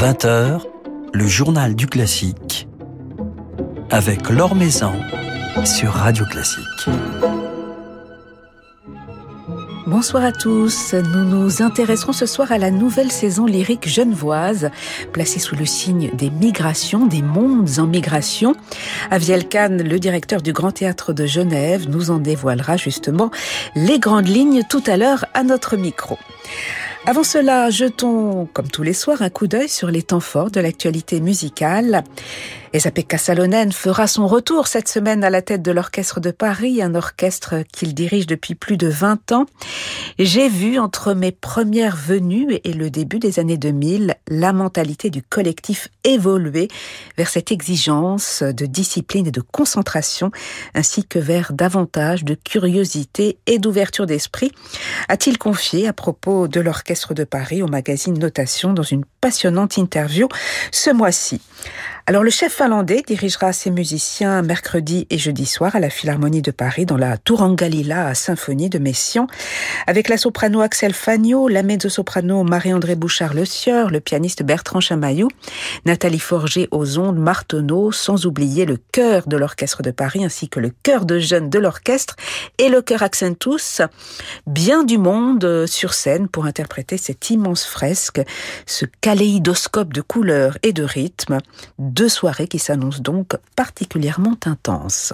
20h, le journal du classique avec Laure Maison sur Radio Classique. Bonsoir à tous. Nous nous intéresserons ce soir à la nouvelle saison lyrique genevoise, placée sous le signe des migrations, des mondes en migration. Aviel Kahn, le directeur du Grand Théâtre de Genève, nous en dévoilera justement les grandes lignes tout à l'heure à notre micro. Avant cela, jetons, comme tous les soirs, un coup d'œil sur les temps forts de l'actualité musicale. Esa-Pekka Salonen fera son retour cette semaine à la tête de l'Orchestre de Paris, un orchestre qu'il dirige depuis plus de 20 ans. J'ai vu entre mes premières venues et le début des années 2000 la mentalité du collectif évoluer vers cette exigence de discipline et de concentration, ainsi que vers davantage de curiosité et d'ouverture d'esprit, a-t-il confié à propos de l'Orchestre de Paris au magazine Notation dans une passionnante interview ce mois-ci. Alors le chef finlandais dirigera ses musiciens mercredi et jeudi soir à la Philharmonie de Paris dans la Tourangalila Symphonie de Messiaen avec la soprano Axel Fagno, la mezzo-soprano Marie-André Bouchard-Le Sieur, le pianiste Bertrand Chamaillou, Nathalie Forger aux ondes, Marteneau, sans oublier le chœur de l'Orchestre de Paris ainsi que le chœur de jeunes de l'orchestre et le chœur Accentus. Bien du monde sur scène pour interpréter cette immense fresque, ce kaléidoscope de couleurs et de rythmes deux soirées qui s'annoncent donc particulièrement intenses.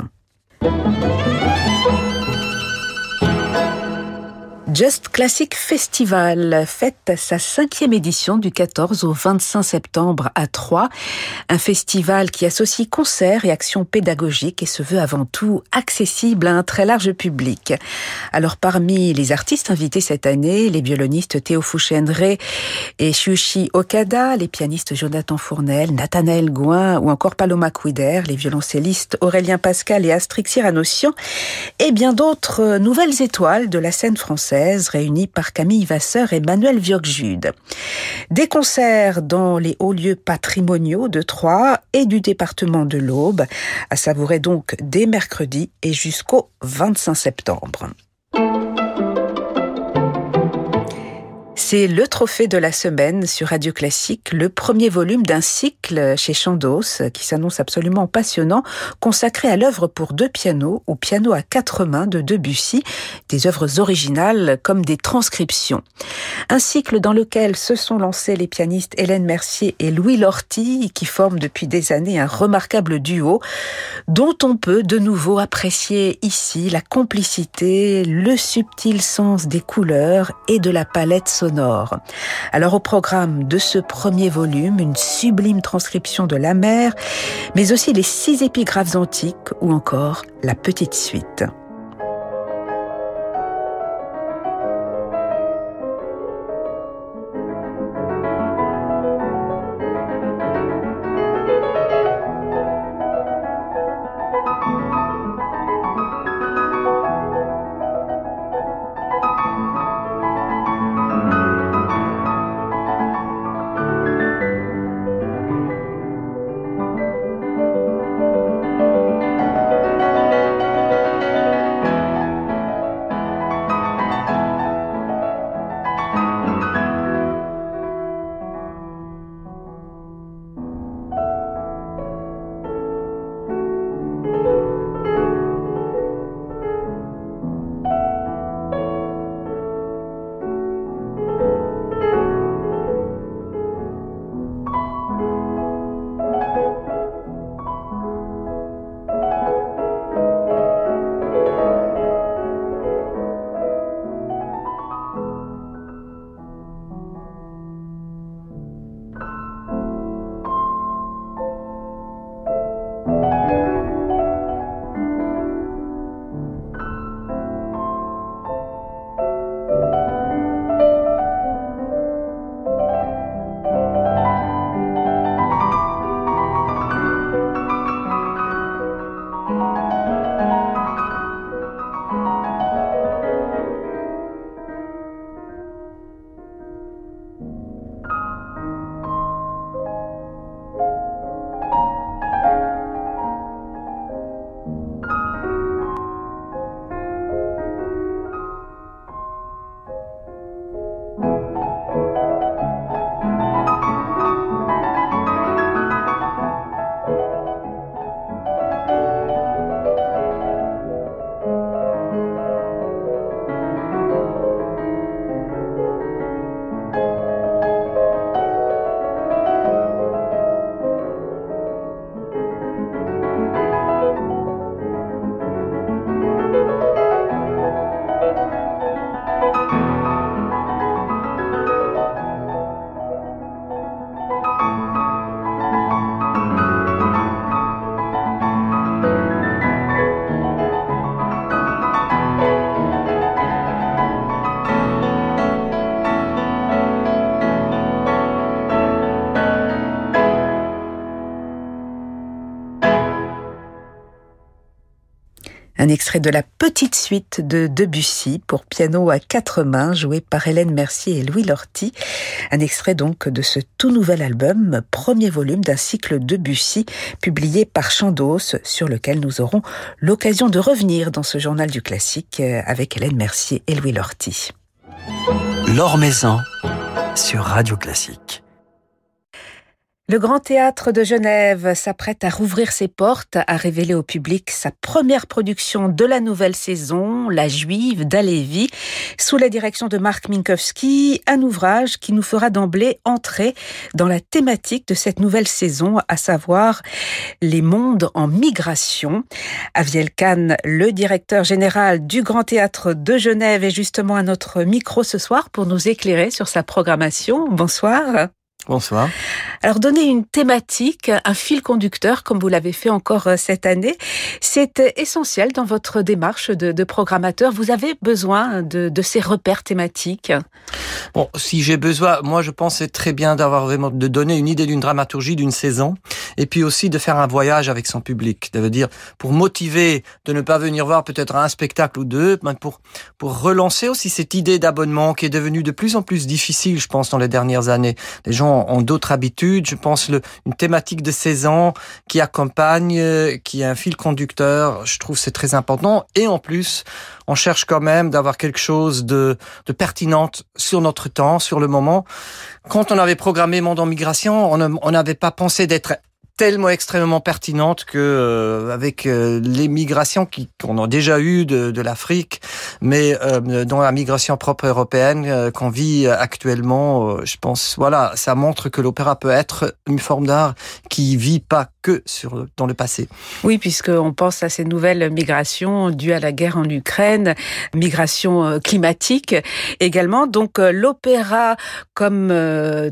Just Classic Festival fête sa cinquième édition du 14 au 25 septembre à Troyes. Un festival qui associe concerts et actions pédagogiques et se veut avant tout accessible à un très large public. Alors parmi les artistes invités cette année, les violonistes Théo Fouchendré et Shushi Okada, les pianistes Jonathan Fournel, Nathanaël Gouin ou encore Paloma Quider, les violoncellistes Aurélien Pascal et Astrix Cyranossian et bien d'autres nouvelles étoiles de la scène française réunis par Camille Vasseur et Manuel Viogjude. Des concerts dans les hauts lieux patrimoniaux de Troyes et du département de l'Aube, à savourer donc dès mercredi et jusqu'au 25 septembre. C'est le trophée de la semaine sur Radio Classique, le premier volume d'un cycle chez Chandos qui s'annonce absolument passionnant, consacré à l'œuvre pour deux pianos ou piano à quatre mains de Debussy, des œuvres originales comme des transcriptions. Un cycle dans lequel se sont lancés les pianistes Hélène Mercier et Louis Lorty qui forment depuis des années un remarquable duo dont on peut de nouveau apprécier ici la complicité, le subtil sens des couleurs et de la palette sonore alors au programme de ce premier volume, une sublime transcription de la mer, mais aussi les six épigraphes antiques ou encore la petite suite. Un extrait de la petite suite de Debussy pour piano à quatre mains, joué par Hélène Mercier et Louis Lorty. Un extrait donc de ce tout nouvel album, premier volume d'un cycle Debussy, publié par Chandos, sur lequel nous aurons l'occasion de revenir dans ce journal du classique euh, avec Hélène Mercier et Louis Lorty. L'Or Maison sur Radio Classique. Le Grand Théâtre de Genève s'apprête à rouvrir ses portes, à révéler au public sa première production de la nouvelle saison, La Juive d'Alévi, sous la direction de Marc Minkowski, un ouvrage qui nous fera d'emblée entrer dans la thématique de cette nouvelle saison, à savoir les mondes en migration. Aviel Kahn, le directeur général du Grand Théâtre de Genève, est justement à notre micro ce soir pour nous éclairer sur sa programmation. Bonsoir. Bonsoir. Alors donner une thématique, un fil conducteur, comme vous l'avez fait encore euh, cette année, c'est euh, essentiel dans votre démarche de, de programmateur. Vous avez besoin de, de, ces repères thématiques? Bon, si j'ai besoin, moi je pense c'est très bien d'avoir vraiment de donner une idée d'une dramaturgie d'une saison, et puis aussi de faire un voyage avec son public. Ça veut dire pour motiver de ne pas venir voir peut-être un spectacle ou deux, mais pour pour relancer aussi cette idée d'abonnement qui est devenue de plus en plus difficile, je pense, dans les dernières années. Les gens ont d'autres habitudes. Je pense le, une thématique de 16 ans qui accompagne, euh, qui est un fil conducteur. Je trouve c'est très important. Et en plus, on cherche quand même d'avoir quelque chose de, de pertinente sur notre temps, sur le moment. Quand on avait programmé Monde en migration, on n'avait pas pensé d'être tellement extrêmement pertinente que euh, avec euh, les migrations qu'on a déjà eues de, l'Afrique, mais euh, dans la migration propre européenne euh, qu'on vit actuellement, je pense, voilà, ça montre que l'opéra peut être une forme d'art qui vit pas que dans le passé. Oui, puisqu'on pense à ces nouvelles migrations dues à la guerre en Ukraine, migration climatique également. Donc l'opéra comme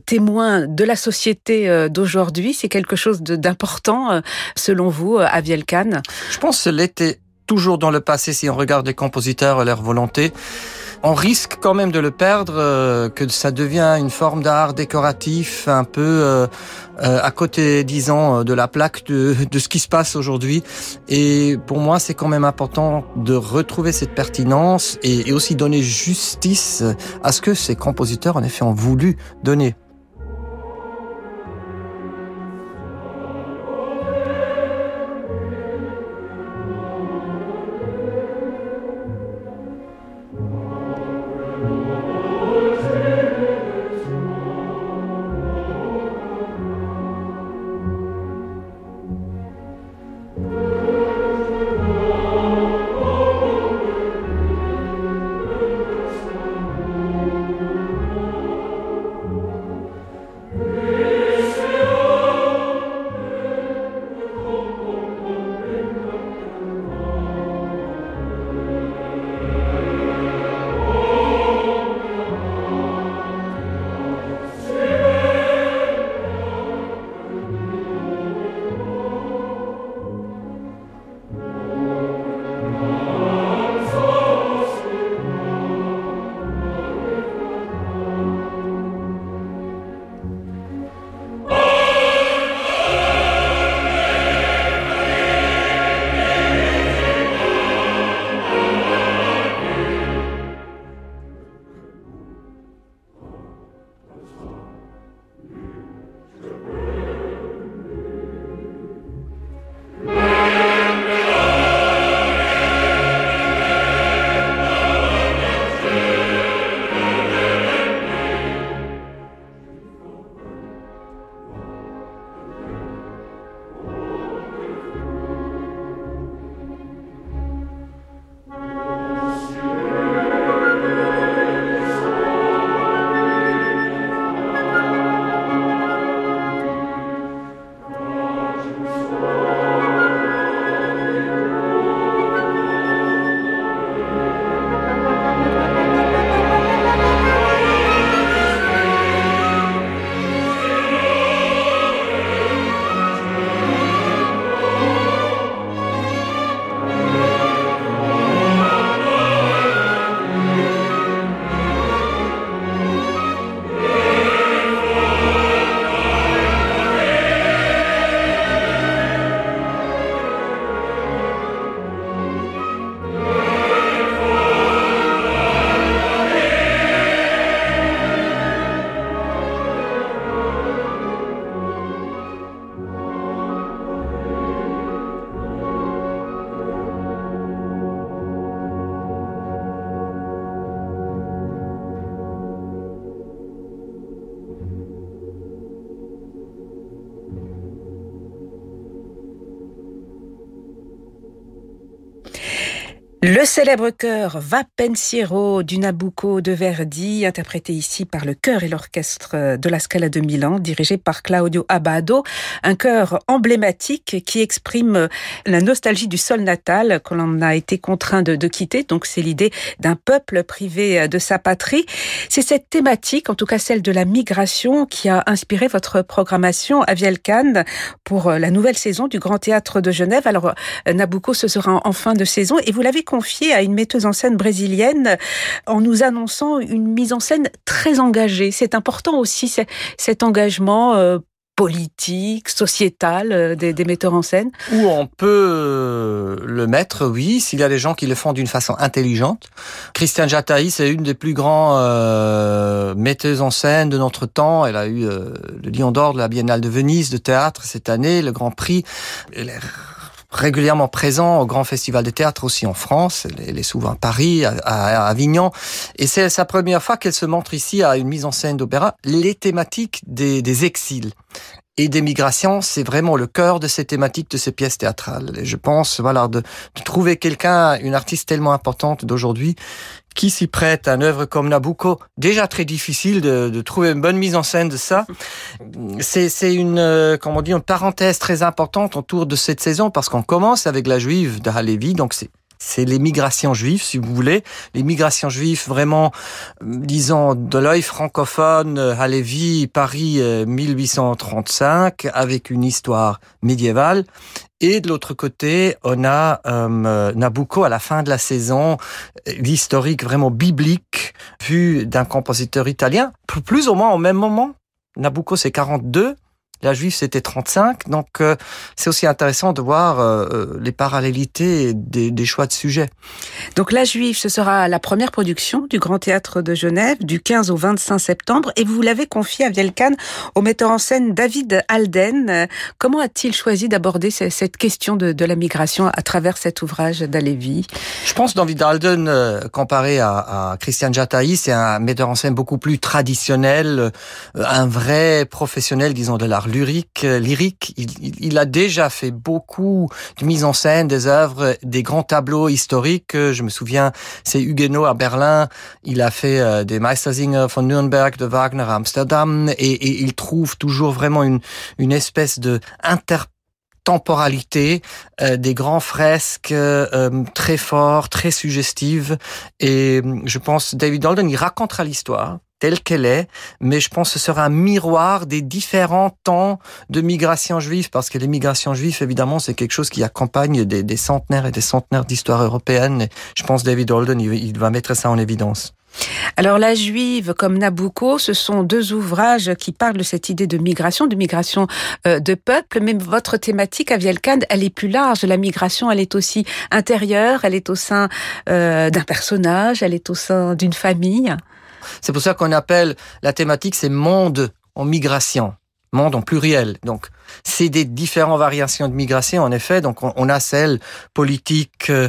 témoin de la société d'aujourd'hui, c'est quelque chose de d'important euh, selon vous à euh, Vielcan Je pense que l'était toujours dans le passé si on regarde les compositeurs et leur volonté. On risque quand même de le perdre, euh, que ça devient une forme d'art décoratif un peu à côté, disons, de la plaque de, de ce qui se passe aujourd'hui. Et pour moi, c'est quand même important de retrouver cette pertinence et aussi donner justice à ce que ces compositeurs, en effet, ont voulu donner. Le célèbre chœur Va Pensiero du Nabucco de Verdi, interprété ici par le chœur et l'orchestre de la Scala de Milan, dirigé par Claudio Abbado, un chœur emblématique qui exprime la nostalgie du sol natal que l'on a été contraint de, quitter. Donc c'est l'idée d'un peuple privé de sa patrie. C'est cette thématique, en tout cas celle de la migration, qui a inspiré votre programmation à Vielcan pour la nouvelle saison du Grand Théâtre de Genève. Alors Nabucco, ce sera en fin de saison et vous l'avez confié à une metteuse en scène brésilienne en nous annonçant une mise en scène très engagée. C'est important aussi cet engagement euh, politique, sociétal euh, des, metteurs en scène Où on peut euh, le mettre, oui, s'il y a des gens qui le font d'une façon intelligente. Christiane Jataï, c'est une des plus grands euh, metteuses en scène de notre temps. Elle a eu euh, le Lion d'Or de la Biennale de Venise de théâtre cette année, le Grand Prix. Elle régulièrement présent au Grand Festival de théâtre aussi en France. Elle est souvent à Paris, à, Avignon. Et c'est sa première fois qu'elle se montre ici à une mise en scène d'opéra. Les thématiques des, des exils et des migrations, c'est vraiment le cœur de ces thématiques, de ces pièces théâtrales. Et je pense, voilà, de, de trouver quelqu'un, une artiste tellement importante d'aujourd'hui, qui s'y prête à une œuvre comme Nabucco Déjà très difficile de, de, trouver une bonne mise en scène de ça. C'est une, euh, comment on dit, une parenthèse très importante autour de cette saison parce qu'on commence avec la Juive de Halevi, donc c'est c'est les migrations juives, si vous voulez. Les migrations juives, vraiment, disons, de l'œil francophone, Halévy, Paris 1835, avec une histoire médiévale. Et de l'autre côté, on a euh, Nabucco à la fin de la saison, l'historique vraiment biblique, vu d'un compositeur italien, plus ou moins au même moment. Nabucco, c'est 42, la juive, c'était 35. Donc, euh, c'est aussi intéressant de voir euh, euh, les parallélités des, des, choix de sujets. Donc, La Juive, ce sera la première production du Grand Théâtre de Genève du 15 au 25 septembre. Et vous l'avez confié à Vielcan au metteur en scène David Alden. Comment a-t-il choisi d'aborder cette question de, de, la migration à travers cet ouvrage d'Alevi Je pense David Alden, comparé à, à Christian Jataï, c'est un metteur en scène beaucoup plus traditionnel, un vrai professionnel, disons, de l'art lyrique, lyrique. Il, il, a déjà fait beaucoup de mise en scène des œuvres, des grands tableaux historiques. Je me souviens, c'est Huguenot à Berlin. Il a fait euh, des Meistersinger von Nürnberg de Wagner à Amsterdam et, et il trouve toujours vraiment une, une espèce de intertemporalité, euh, des grands fresques euh, très forts, très suggestives. Et je pense David Holden, il racontera l'histoire telle qu'elle est, mais je pense que ce sera un miroir des différents temps de migration juive, parce que les migrations juives, évidemment, c'est quelque chose qui accompagne des, centenaires et des centenaires d'histoire européenne. Et je pense David Holden, il, va mettre ça en évidence. Alors La Juive comme Nabucco, ce sont deux ouvrages qui parlent de cette idée de migration, de migration euh, de peuple, mais votre thématique à Vielcan, elle est plus large. La migration, elle est aussi intérieure, elle est au sein euh, d'un personnage, elle est au sein d'une famille. C'est pour ça qu'on appelle la thématique, c'est monde en migration, monde en pluriel. Donc, c'est des différentes variations de migration, en effet. Donc, on, a celle politique euh,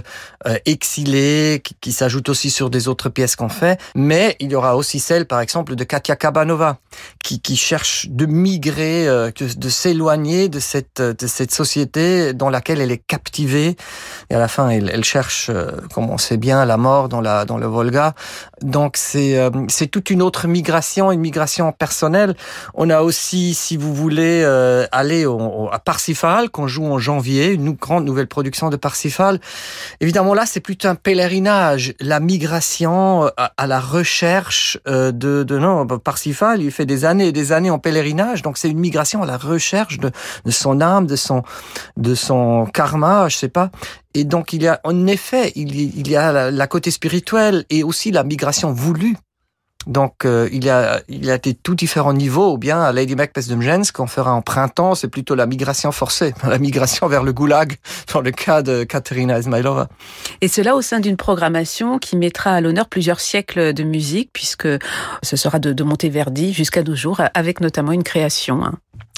exilée qui, s'ajoute aussi sur des autres pièces qu'on fait. Mais il y aura aussi celle, par exemple, de Katia Kabanova, qui, qui cherche de migrer, euh, de s'éloigner de cette, de cette société dans laquelle elle est captivée. Et à la fin, elle, elle cherche, euh, comme on sait bien, la mort dans, la, dans le Volga. Donc, c'est euh, toute une autre migration, une migration personnelle. On a aussi, si vous voulez, euh, aller au, à Parsifal, qu'on joue en janvier, une grande nouvelle production de Parsifal. Évidemment, là, c'est plutôt un pèlerinage, la migration à, à la recherche de, de non, Parsifal, il fait des années et des années en pèlerinage, donc c'est une migration à la recherche de, de son âme, de son, de son karma, je sais pas. Et donc il y a en effet, il y, a la, la côté spirituel et aussi la migration voulue donc euh, il, y a, il a des tout différents niveaux, ou bien à Lady Macbeth de Mgens, qu'on fera en printemps, c'est plutôt la migration forcée, la migration vers le goulag, dans le cas de Katerina Ismailova. Et cela au sein d'une programmation qui mettra à l'honneur plusieurs siècles de musique, puisque ce sera de, de Monteverdi jusqu'à nos jours, avec notamment une création. Hein.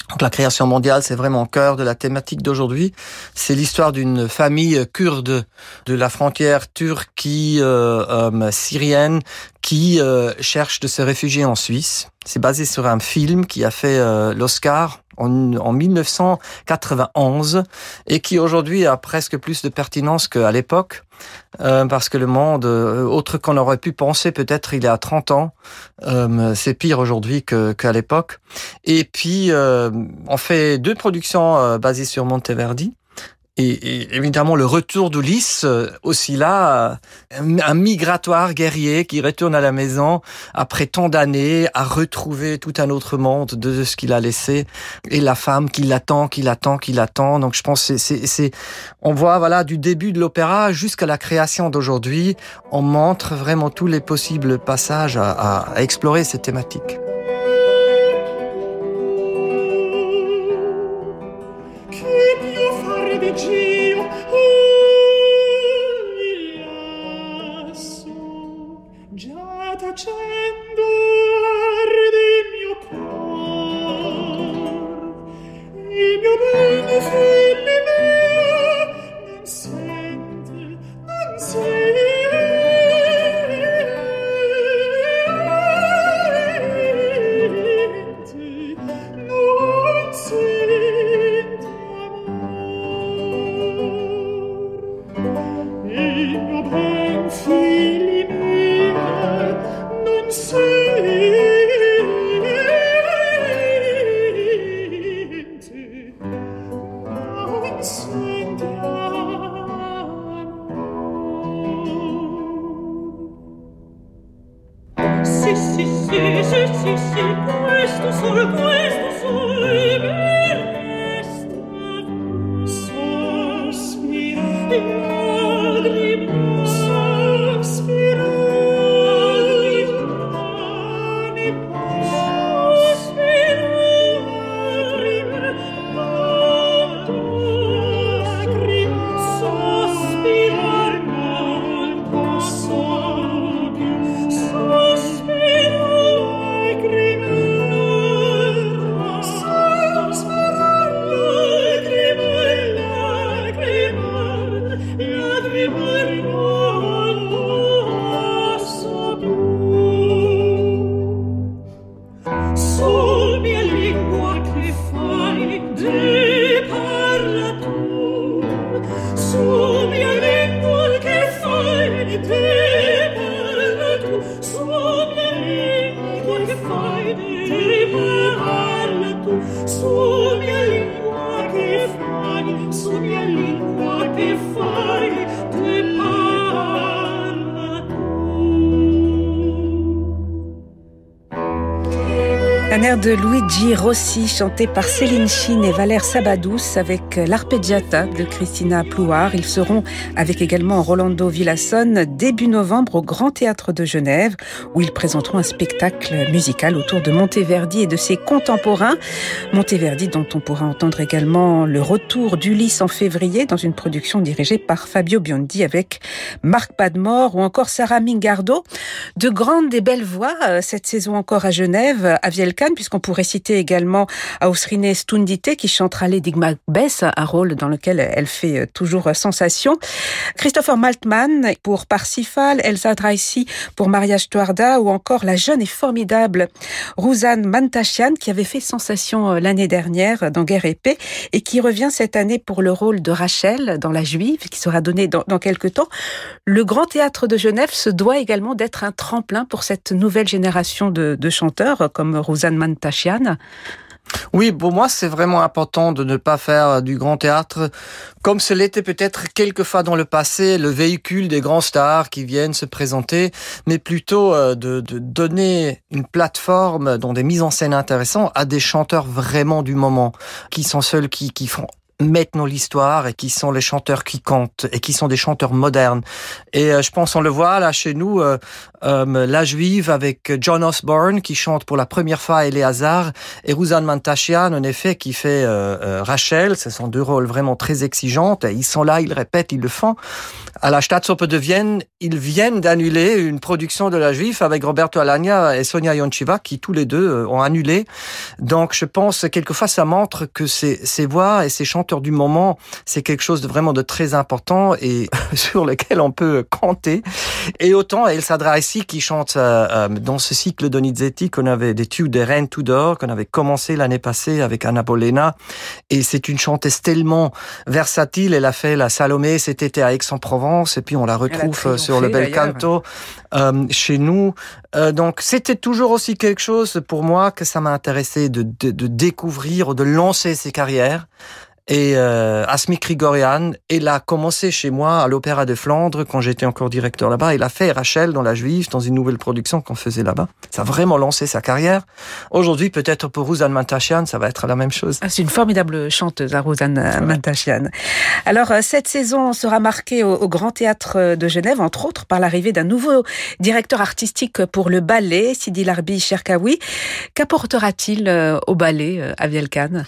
Donc la création mondiale, c'est vraiment au cœur de la thématique d'aujourd'hui. C'est l'histoire d'une famille kurde de la frontière turque-syrienne qui euh, cherche de se réfugier en Suisse. C'est basé sur un film qui a fait euh, l'Oscar en, en, 1991 et qui aujourd'hui a presque plus de pertinence qu'à l'époque. Euh, parce que le monde, euh, autre qu'on aurait pu penser peut-être il y a 30 ans, euh, c'est pire aujourd'hui qu'à l'époque. Et puis, on fait deux productions basées sur Monteverdi. Et, évidemment, le retour d'Ulysse, euh, aussi là, un, migratoire guerrier qui retourne à la maison après tant d'années, à retrouver tout un autre monde de ce qu'il a laissé, et la femme qui l'attend, qui l'attend, qui l'attend. Donc, je pense c'est, on voit voilà du début de l'opéra jusqu'à la création d'aujourd'hui, on montre vraiment tous les possibles passages à, à explorer cette thématique. facendo 爹 sub a língua que fogo. Luigi Rossi, chanté par Céline Chine et Valère Sabadous avec l'arpeggiata de Christina Plouard. Ils seront avec également Rolando Villasson début novembre au Grand Théâtre de Genève où ils présenteront un spectacle musical autour de Monteverdi et de ses contemporains. Monteverdi dont on pourra entendre également le retour d'Ulysse en février dans une production dirigée par Fabio Biondi avec Marc Padmore ou encore Sarah Mingardo. De grandes et belles voix euh, cette saison encore à Genève, à Vielcan, puisqu'on pourrait citer également Ausrine Stundite qui chantera Lady Macbeth, un rôle dans lequel elle fait euh, toujours sensation. Christopher Maltman pour Parsifal, Elsa Dreisy pour Maria Stuarda ou encore la jeune et formidable Rouzanne Mantashian qui avait fait sensation euh, l'année dernière dans Guerre épée et qui revient cette année pour le rôle de Rachel dans La Juive qui sera donné dans, quelques temps. Le Grand Théâtre de Genève se doit également d'être un tremplin pour cette nouvelle génération de, de chanteurs comme Rosanne Mantashian. Oui, pour moi, c'est vraiment important de ne pas faire du grand théâtre comme ce l'était peut-être quelquefois dans le passé, le véhicule des grands stars qui viennent se présenter, mais plutôt euh, de, de donner une plateforme dans des mises en scène intéressantes à des chanteurs vraiment du moment, qui sont seuls qui, qui font maintenant l'histoire et qui sont les chanteurs qui comptent et qui sont des chanteurs modernes. Et euh, je pense on le voit là chez nous, euh, euh, La Juive avec John Osborne qui chante pour la première fois Eleazar et Rouzanne Mantashian en effet qui fait Rachel. Ce sont deux rôles vraiment très exigeantes. Ils sont là, ils répètent, ils le font. À la Staatsoper de Vienne, ils viennent d'annuler une production de La Juive avec Roberto Alagna et Sonia Yonchiva qui tous les deux ont annulé. Donc je pense quelquefois ça montre que ces, ces voix et ces chanteurs du moment, c'est quelque chose de vraiment de très important et sur lequel on peut compter. Et autant Elsa Draisi qui chante euh, euh, dans ce cycle Donizetti qu'on avait des tubes de Reine Tudor qu'on avait commencé l'année passée avec Anna Bolena et c'est une chanteuse tellement versatile. Elle a fait la Salomé cet été à Aix-en-Provence et puis on la retrouve sur le bel canto euh, chez nous. Euh, donc c'était toujours aussi quelque chose pour moi que ça m'a intéressé de, de, de découvrir, de lancer ses carrières et euh, Asmik Grigorian, il a commencé chez moi à l'Opéra de Flandre quand j'étais encore directeur là-bas. Il a fait Rachel dans La Juive, dans une nouvelle production qu'on faisait là-bas. Ça a vraiment lancé sa carrière. Aujourd'hui, peut-être pour Rouzanne Mantashian, ça va être la même chose. Ah, c'est une formidable chanteuse, hein, Rouzanne ouais. Mantashian. Alors, euh, cette saison sera marquée au, au, Grand Théâtre de Genève, entre autres, par l'arrivée d'un nouveau directeur artistique pour le ballet, Sidi Larbi Cherkaoui. Qu'apportera-t-il euh, au ballet, Aviel Khan?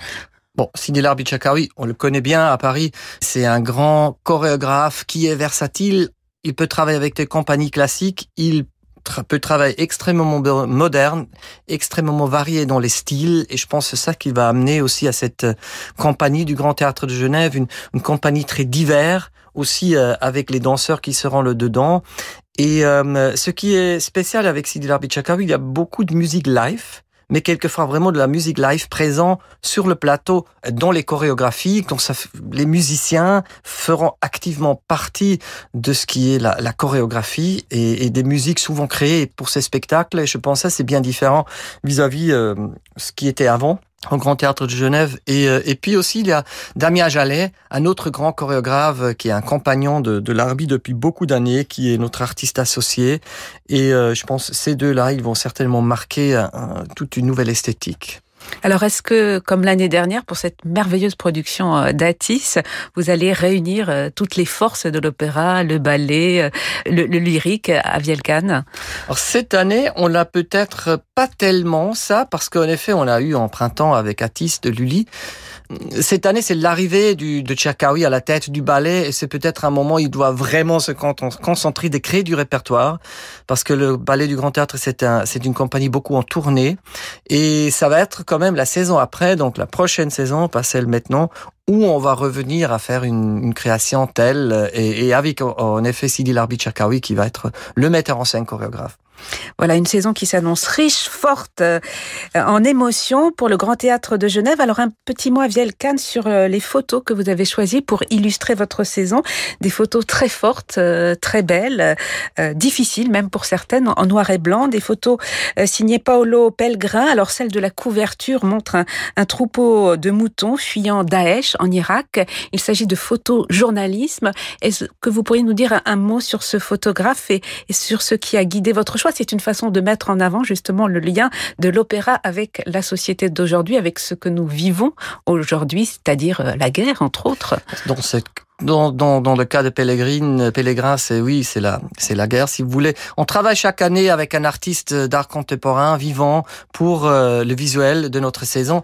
Bon, Sidi Larbi Chakawi, on le connaît bien à Paris. C'est un grand chorégraphe qui est versatile? Il peut travailler avec des compagnies classiques. Il peut travailler extrêmement moderne, extrêmement varié dans les styles. Et je pense que c'est ça qui va amener aussi à cette compagnie du Grand Théâtre de Genève, une, compagnie très divers, aussi euh, avec les danseurs qui seront le dedans. Et euh, ce qui est spécial avec Sidi Larbi Chakawi, il y a beaucoup de musique live mais quelquefois vraiment de la musique live présent sur le plateau dans les chorégraphies. Donc ça, les musiciens feront activement partie de ce qui est la, chorégraphie et, des musiques souvent créées pour ces spectacles. Et je pense que c'est bien différent vis-à-vis -vis, euh, ce qui était avant au Grand Théâtre de Genève. Et, euh, et puis aussi, il y a Damien Jallet, un autre grand chorégraphe qui est un compagnon de, de l'Arbi depuis beaucoup d'années, qui est notre artiste associé. Et euh, je pense ces deux-là, ils vont certainement marquer un, toute une nouvelle esthétique. Alors, est-ce que, comme l'année dernière, pour cette merveilleuse production euh, d'Atis, vous allez réunir euh, toutes les forces de l'opéra, le ballet, euh, le, lyrique à Vielcan Alors, cette année, on l'a peut-être pas tellement ça, parce qu'en effet, on a eu en printemps avec Atis de Lully cette année, c'est l'arrivée de Tchakaoui à la tête du ballet et c'est peut-être un moment où il doit vraiment se concentrer de créer du répertoire parce que le ballet du Grand Théâtre, c'est un, une compagnie beaucoup en tournée et ça va être quand même la saison après, donc la prochaine saison, pas celle maintenant, où on va revenir à faire une, une création telle et, et avec en effet Sidi Larbi Tchakaoui qui va être le metteur en scène chorégraphe. Voilà une saison qui s'annonce riche, forte euh, en émotions pour le Grand Théâtre de Genève. Alors un petit mot à Viel sur euh, les photos que vous avez choisies pour illustrer votre saison. Des photos très fortes, euh, très belles, difficiles même pour certaines, en noir et blanc. Des photos signées Paolo Pellegrin. Alors celle de la couverture montre un, troupeau de moutons fuyant Daesh en Irak. Il s'agit de photojournalisme. Est-ce que vous pourriez nous dire un, mot sur ce photographe et sur ce qui a guidé votre choix? C'est une façon de mettre en avant justement le lien de l'opéra avec la société d'aujourd'hui, avec ce que nous vivons aujourd'hui, c'est-à-dire la guerre, entre autres. Dans dans, dans, dans le cas de Pellegrin, Pellegrin, c'est oui, c'est la, c'est la guerre, si vous voulez. On travaille chaque année avec un artiste d'art contemporain vivant pour euh, le visuel de notre saison.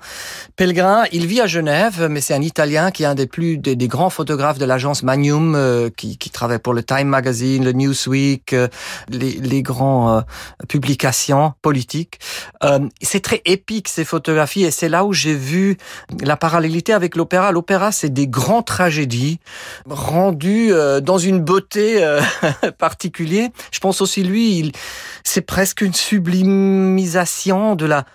Pellegrin, il vit à Genève, mais c'est un Italien qui est un des plus des, grands photographes de l'agence Magnum, euh, qui, qui travaille pour le Time Magazine, le Newsweek, euh, les, les grands publications politiques. c'est très épique ces photographies, et c'est là où j'ai vu la parallélité avec l'opéra. L'opéra, c'est des grandes tragédies rendu euh, dans une beauté euh, particulière. Je pense aussi lui, il, c'est presque une sublimisation de la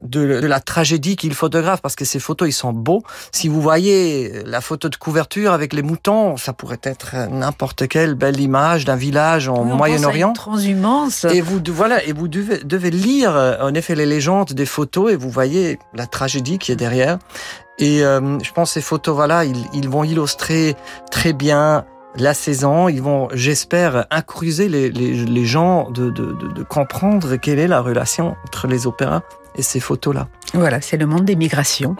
de, de la tragédie qu'il photographe parce que ces photos ils sont beaux. Si vous voyez la photo de couverture avec les moutons, ça pourrait être n'importe quelle belle image d'un village en oui, Moyen-Orient. Transhumance. Et vous voilà et vous devez, devez lire en effet les légendes des photos et vous voyez la tragédie qui est derrière. Et euh, je pense que ces photos voilà ils, ils vont illustrer très bien la saison, ils vont, j'espère, incruser les, les, les gens de, de, de, de comprendre quelle est la relation entre les opéras et ces photos-là. Voilà, c'est le monde des migrations.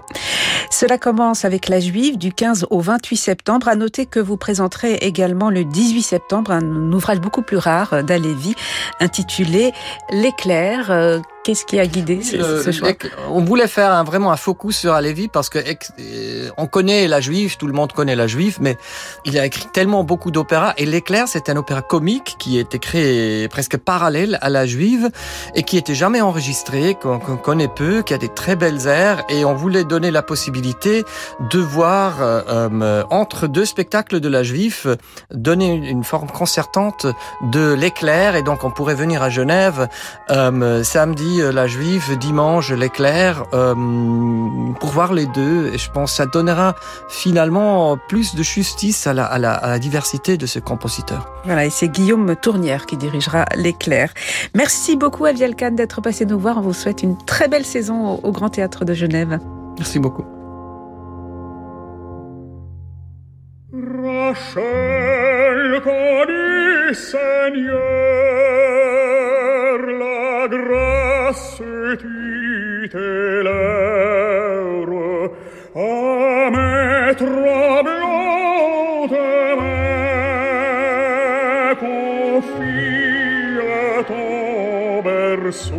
Cela commence avec la Juive du 15 au 28 septembre. À noter que vous présenterez également le 18 septembre un ouvrage beaucoup plus rare d'Alévi intitulé L'éclair. Euh, Qu'est-ce qui a guidé ce, Euh, ce choix On voulait faire un, vraiment un focus sur Alévi parce que euh, on connaît la Juive, tout le monde connaît la Juive, mais il a écrit tellement beaucoup d'opéras et l'éclair c'est un opéra comique qui été créé presque parallèle à la Juive et qui était jamais enregistré, qu'on qu connaît peu, qui a des très belles aires et on voulait donner la possibilité de voir euh, entre deux spectacles de la Juif donner une, forme concertante de l'éclair et donc on pourrait venir à Genève samedi la Juive, dimanche l'éclair pour voir les deux et je pense que ça donnera finalement plus de justice à la, à la, à la diversité de ce compositeur. Voilà, et c'est Guillaume Tournière qui dirigera l'éclair. Merci beaucoup à Vielkan d'être passé nous voir. On vous souhaite une très belle saison au, Grand Théâtre de Genève. Merci beaucoup. Rachel, Seigneur, la grâce berceau.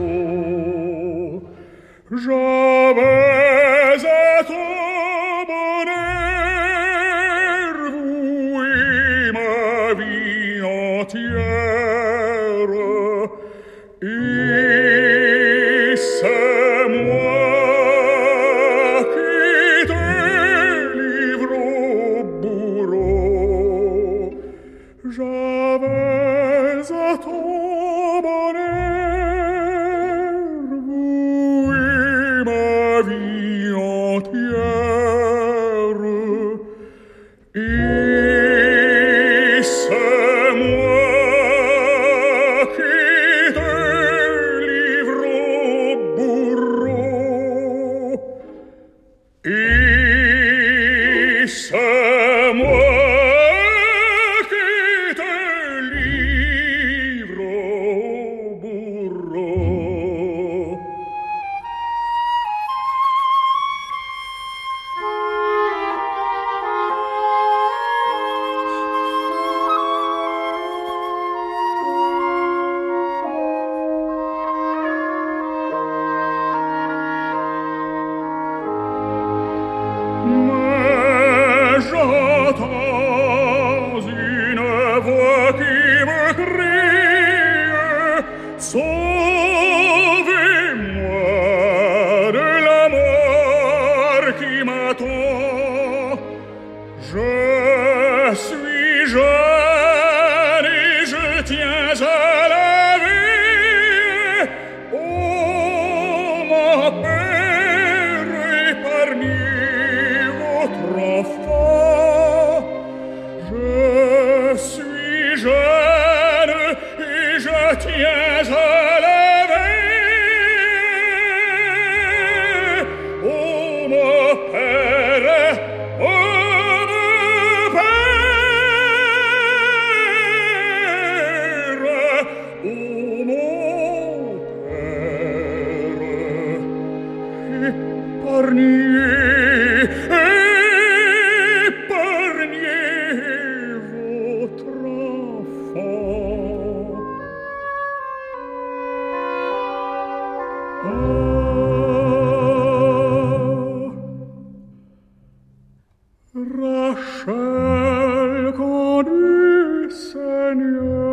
Achel connu Seigneur.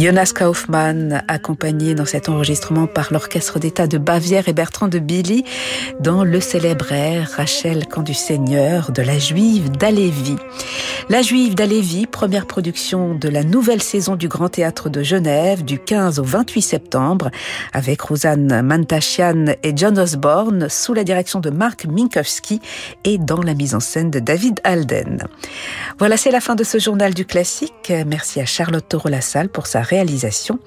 Jonas Kaufmann, accompagné dans cet enregistrement par l'Orchestre d'État de Bavière et Bertrand de Billy, dans le célèbre air Rachel quand du Seigneur de la Juive d'Alévi. La Juive d'Alévi, première production de la nouvelle saison du Grand Théâtre de Genève du 15 au 28 septembre, avec Rosanne Mantashian et John Osborne, sous la direction de Marc Minkowski et dans la mise en scène de David Alden. Voilà, c'est la fin de ce journal du classique. Merci à Charlotte Toro-Lassalle pour sa réalisation.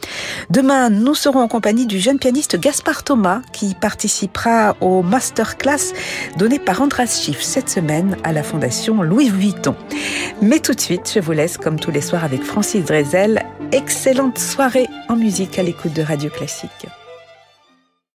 Demain, nous serons en compagnie du jeune pianiste Gaspard Thomas qui participera au masterclass donné par Andras Schiff cette semaine à la Fondation Louis Vuitton. Mais tout de suite, je vous laisse comme tous les soirs avec Francis Drezel. Excellente soirée en musique à l'écoute de Radio Classique.